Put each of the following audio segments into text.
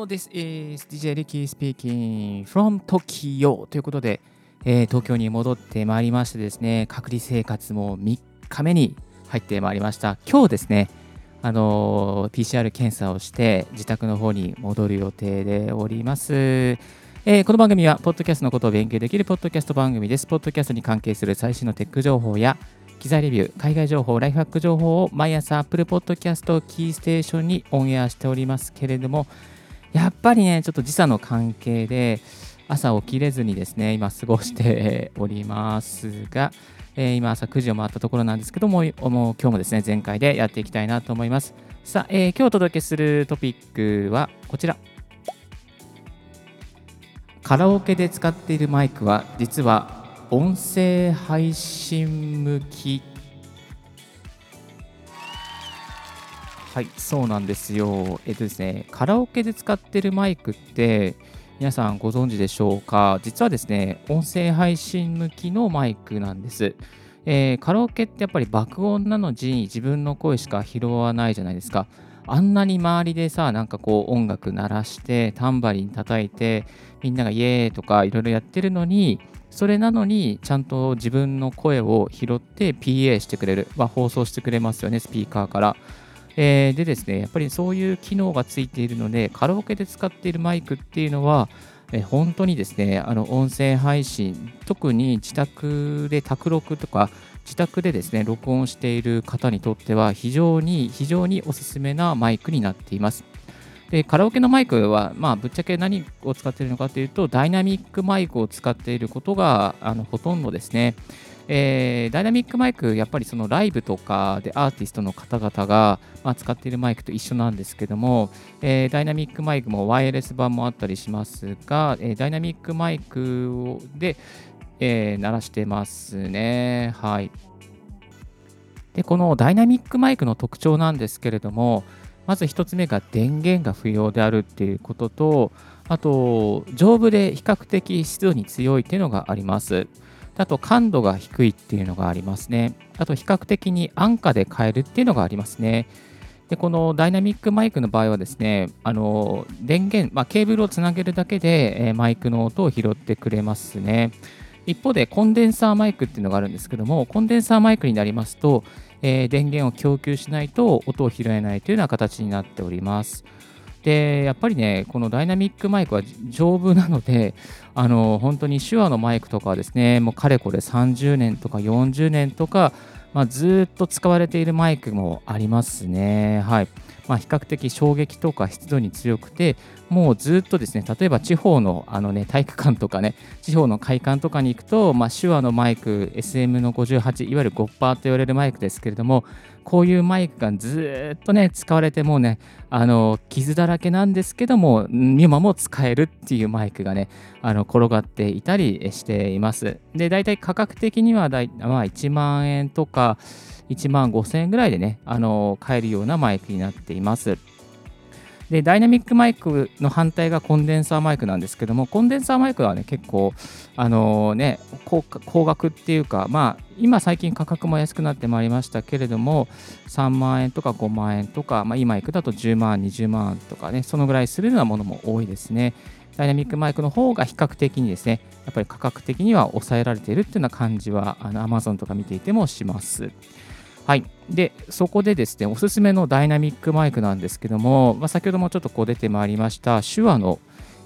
Hello, this is DJ Ricky speaking from Tokyo ということで、えー、東京に戻ってまいりましてですね、隔離生活も3日目に入ってまいりました。今日ですね、あのー、PCR 検査をして自宅の方に戻る予定でおります。えー、この番組は、ポッドキャストのことを勉強できるポッドキャスト番組です。ポッドキャストに関係する最新のテック情報や、機材レビュー、海外情報、ライフハック情報を毎朝 Apple Podcast キーステーションにオンエアしておりますけれども、やっぱりね、ちょっと時差の関係で、朝起きれずにですね、今過ごしておりますが、えー、今朝9時を回ったところなんですけども、もう今日もですね、全開でやっていきたいなと思います。さあ、えー、今日お届けするトピックはこちら。カラオケで使っているマイクは実は音声配信向きはいそうなんですよえっとですねカラオケで使ってるマイクって皆さんご存知でしょうか？実はですね音声配信向きのマイクなんですえー、カラオケってやっぱり爆音なのに自分の声しか拾わないじゃないですか。あんなに周りでさ、なんかこう音楽鳴らして、タンバリン叩いて、みんながイエーイとかいろいろやってるのに、それなのにちゃんと自分の声を拾って PA してくれる、まあ、放送してくれますよね、スピーカーから。えー、でですね、やっぱりそういう機能がついているので、カラオケで使っているマイクっていうのは、え本当にですね、あの音声配信、特に自宅で卓録とか、自宅でですね、録音している方にとっては、非常に、非常におすすめなマイクになっています。でカラオケのマイクは、まあ、ぶっちゃけ何を使っているのかというと、ダイナミックマイクを使っていることがあのほとんどですね。えー、ダイナミックマイク、やっぱりそのライブとかでアーティストの方々が、まあ、使っているマイクと一緒なんですけども、えー、ダイナミックマイクもワイヤレス版もあったりしますが、えー、ダイナミックマイクで、え鳴らしてますね。はい。で、このダイナミックマイクの特徴なんですけれども、まず1つ目が電源が不要であるっていうことと、あと、丈夫で比較的湿度に強いっていうのがあります。あと、感度が低いっていうのがありますね。あと、比較的に安価で買えるっていうのがありますね。で、このダイナミックマイクの場合はですね、あの電源、まあ、ケーブルをつなげるだけで、えマイクの音を拾ってくれますね。一方で、コンデンサーマイクっていうのがあるんですけども、コンデンサーマイクになりますと、えー、電源を供給しないと音を拾えないというような形になっております。で、やっぱりね、このダイナミックマイクは丈夫なので、あの本当に手話のマイクとかはですね、もうかれこれ30年とか40年とか、まあ、ずっと使われているマイクもありますね。はい。まあ、比較的衝撃とか湿度に強くて、もうずっとですね、例えば地方のあの、ね、体育館とかね、地方の会館とかに行くと、まあ、手話のマイク、SM の58、いわゆる5%と言われるマイクですけれども、こういうマイクがずっとね、使われてもうね、あの傷だらけなんですけども、今も使えるっていうマイクがね、あの転がっていたりしています。で、大体価格的にはだい、まあ、1万円とか、1万5000円ぐらいでね、あの買えるようなマイクになっています。で、ダイナミックマイクの反対がコンデンサーマイクなんですけども、コンデンサーマイクはね、結構、あの、ね、高額っていうか、まあ、今最近価格も安くなってまいりましたけれども、3万円とか5万円とか、まあ、今行くだと10万、20万とかね、そのぐらいするようなものも多いですね。ダイナミックマイクの方が比較的にですね、やっぱり価格的には抑えられているっていうような感じは、あの Amazon とか見ていてもします。はい。で、そこでですね、おすすめのダイナミックマイクなんですけども、まあ、先ほどもちょっとこう出てまいりました、手話の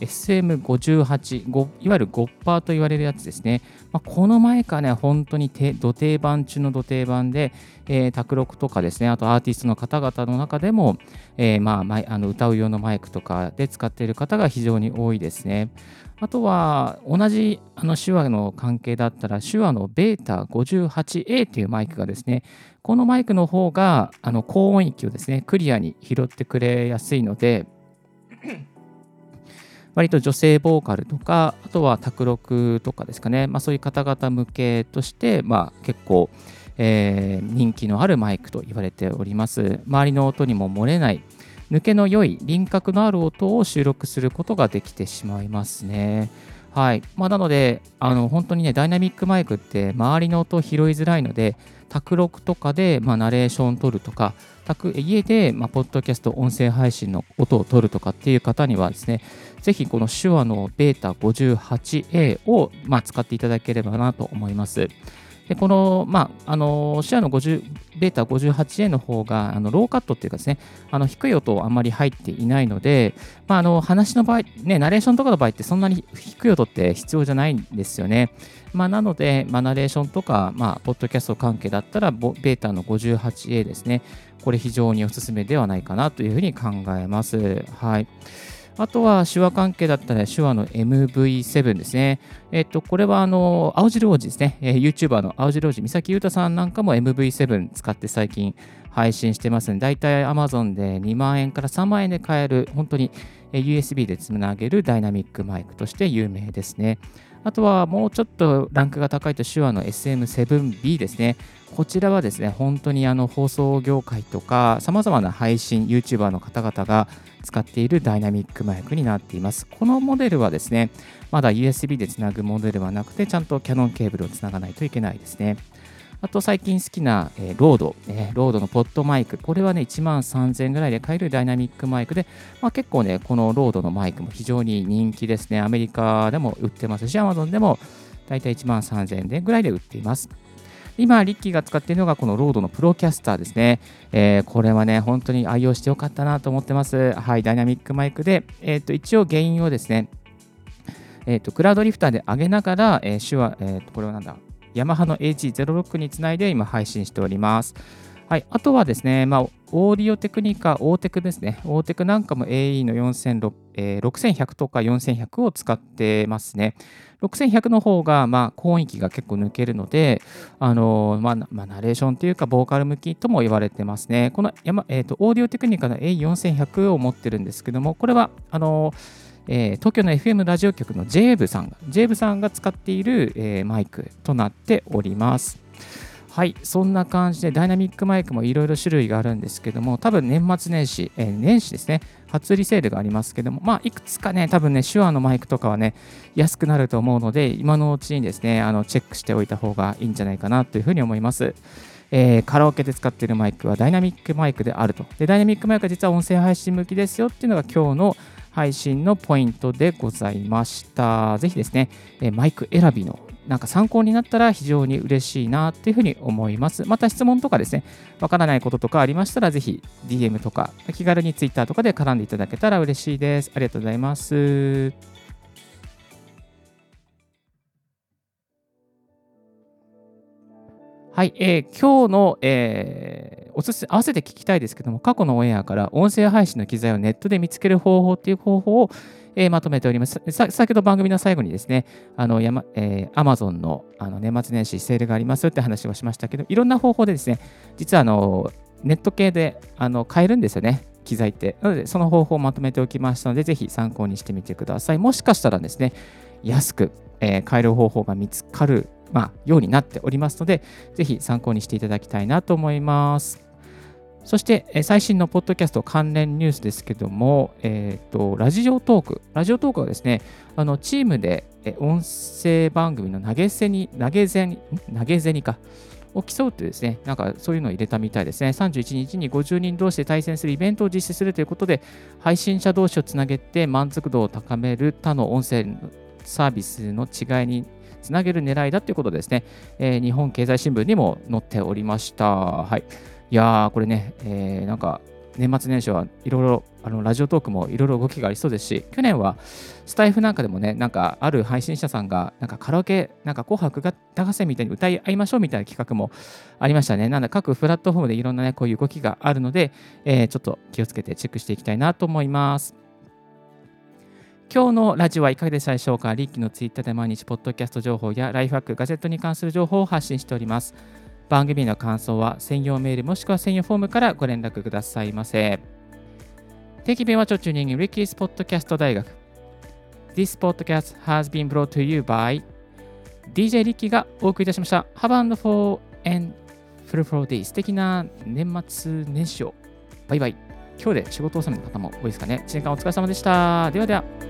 SM58、いわゆる5%と言われるやつですね。まあ、このマイクはね、本当に土定番中の土定番で、えー、卓録とかですね、あとアーティストの方々の中でも、えー、まあ、あの歌う用のマイクとかで使っている方が非常に多いですね。あとは、同じあの手話の関係だったら、手話の β58A というマイクがですね、このマイクの方があの高音域をですね、クリアに拾ってくれやすいので、割と女性ボーカルとか、あとは卓録とかですかね、まあ、そういう方々向けとして、まあ、結構、え、人気のあるマイクと言われております。周りの音にも漏れない、抜けの良い輪郭のある音を収録することができてしまいますね。はいまあ、なのであの、本当にね、ダイナミックマイクって周りの音を拾いづらいので、卓録とかで、まあ、ナレーションを取るとか、家で、まあ、ポッドキャスト、音声配信の音を取るとかっていう方にはですね、ぜひこの手話のベータ 58A を、まあ、使っていただければなと思います。でこの、まあ、あのシェアの50ベータ 58A の方があのローカットっていうかですね、あの低い音あんまり入っていないので、まあ、あの話の場合、ね、ナレーションとかの場合ってそんなに低い音って必要じゃないんですよね。まあ、なので、まあ、ナレーションとか、まあ、ポッドキャスト関係だったら、ベータの 58A ですね。これ非常におすすめではないかなというふうに考えます。はい。あとは手話関係だったら手話の MV7 ですね。えっと、これはあの、青汁王子ですね。えー、YouTuber の青汁王子、三崎優太さんなんかも MV7 使って最近配信してますので、だいたい Amazon で2万円から3万円で買える、本当に USB でつなげるダイナミックマイクとして有名ですね。あとはもうちょっとランクが高いと手話の SM7B ですね。こちらはですね、本当にあの放送業界とか、さまざまな配信、YouTuber の方々が使っているダイナミックマイクになっています。このモデルはですね、まだ USB でつなぐモデルはなくて、ちゃんとキャノンケーブルをつながないといけないですね。あと最近好きな、えー、 RODE、えー、 RODE の PodMic。これはね、1万3000円ぐらいで買えるダイナミックマイクで、まあ、結構ね、この RODE のマイクも非常に人気ですね。アメリカでも売ってますし、Amazon でもだいたい1万3000円ぐらいで売っています。今、リッキーが使っているのがこの RODE の Procaster ですね。えー、これはね、本当に愛用してよかったなと思ってます。はい、ダイナミックマイクで、えー、と一応原因をですね、えーと、クラウドリフターで上げながら、えー、手話、えー、これはなんだ、ヤマハの AG06 につないで今配信しております。はい、あとはですね、まあ、オーディオテクニカ、オーテクですね。オーテクなんかも AE の6100とか4100を使ってますね。6100の方が、まあ、高音域が結構抜けるので、あのー、まあ、まあ、ナレーションというか、ボーカル向きとも言われてますね。この、えーと、オーディオテクニカの AE4100 を持ってるんですけども、これは、あのーえー、東京の FM ラジオ局の j ブさんが、j ブさんが使っている、えー、マイクとなっております。はい、そんな感じでダイナミックマイクもいろいろ種類があるんですけども、多分年末年始、えー、年始ですね、初売りセールがありますけども、まあ、いくつかね、多分ね、手話のマイクとかはね、安くなると思うので、今のうちにですね、あのチェックしておいた方がいいんじゃないかなというふうに思います。えー、カラオケで使っているマイクはダイナミックマイクであると。で、ダイナミックマイクは実は音声配信向きですよっていうのが今日の配信のポイントでございました。ぜひですね、えマイク選びのなんか参考になったら非常に嬉しいなっていうふうに思います。また質問とかですね、わからないこととかありましたら、ぜひ DM とか気軽に Twitter とかで絡んでいただけたら嬉しいです。ありがとうございます。はい、えー、今日の、えー、おすす合わせて聞きたいですけども、過去のオンエアから音声配信の機材をネットで見つける方法っていう方法を、えー、まとめております。先ほど番組の最後にですね、あの、やまえー、Amazon のあの年末年始セールがありますって話をしましたけど、いろんな方法でですね、実はあの、ネット系であの買えるんですよね。機材って。なので、その方法をまとめておきましたので、ぜひ参考にしてみてください。もしかしたらですね、安く、えー、買える方法が見つかるまあ、ようになっておりますので、ぜひ参考にしていただきたいなと思います。そして、最新のポッドキャスト関連ニュースですけども、え、ー、と、ラジオトーク。ラジオトークはですね、あの、チームで音声番組の投げ銭、投げ銭、投げ銭か、を競うってですね、なんかそういうのを入れたみたいですね。31日に50人同士で対戦するイベントを実施するということで、配信者同士をつなげて満足度を高める他の音声サービスの違いにつなげる狙いだということですね、えー、日本経済新聞にも載っておりました。はい。いやー、これね、えー、なんか、年末年始はいろいろあのラジオトークもいろいろ動きがありそうですし、去年はスタイフなんかでもね、なんかある配信者さんが、なんかカラオケ、なんか紅白歌合戦みたいに歌い合いましょうみたいな企画もありましたね。なので各プラットフォームでいろんなね、こういう動きがあるので、えー、ちょっと気をつけてチェックしていきたいなと思います。今日のラジオはいかがでしたでしょうか？リッキーのツイッターで毎日ポッドキャスト情報やライフハック、ガジェットに関する情報を発信しております。番組の感想は専用メールもしくは専用フォームからご連絡くださいませ。定期便はちょチューニング、リッキースポッドキャスト大学。This podcast has been brought to you by DJ リッキーがお送りいたしました。Have a wonderful and fruitful day 素敵な年末年始を。バイバイ。今日で仕事納めの方も多いですかね。1年間お疲れ様でした。ではでは。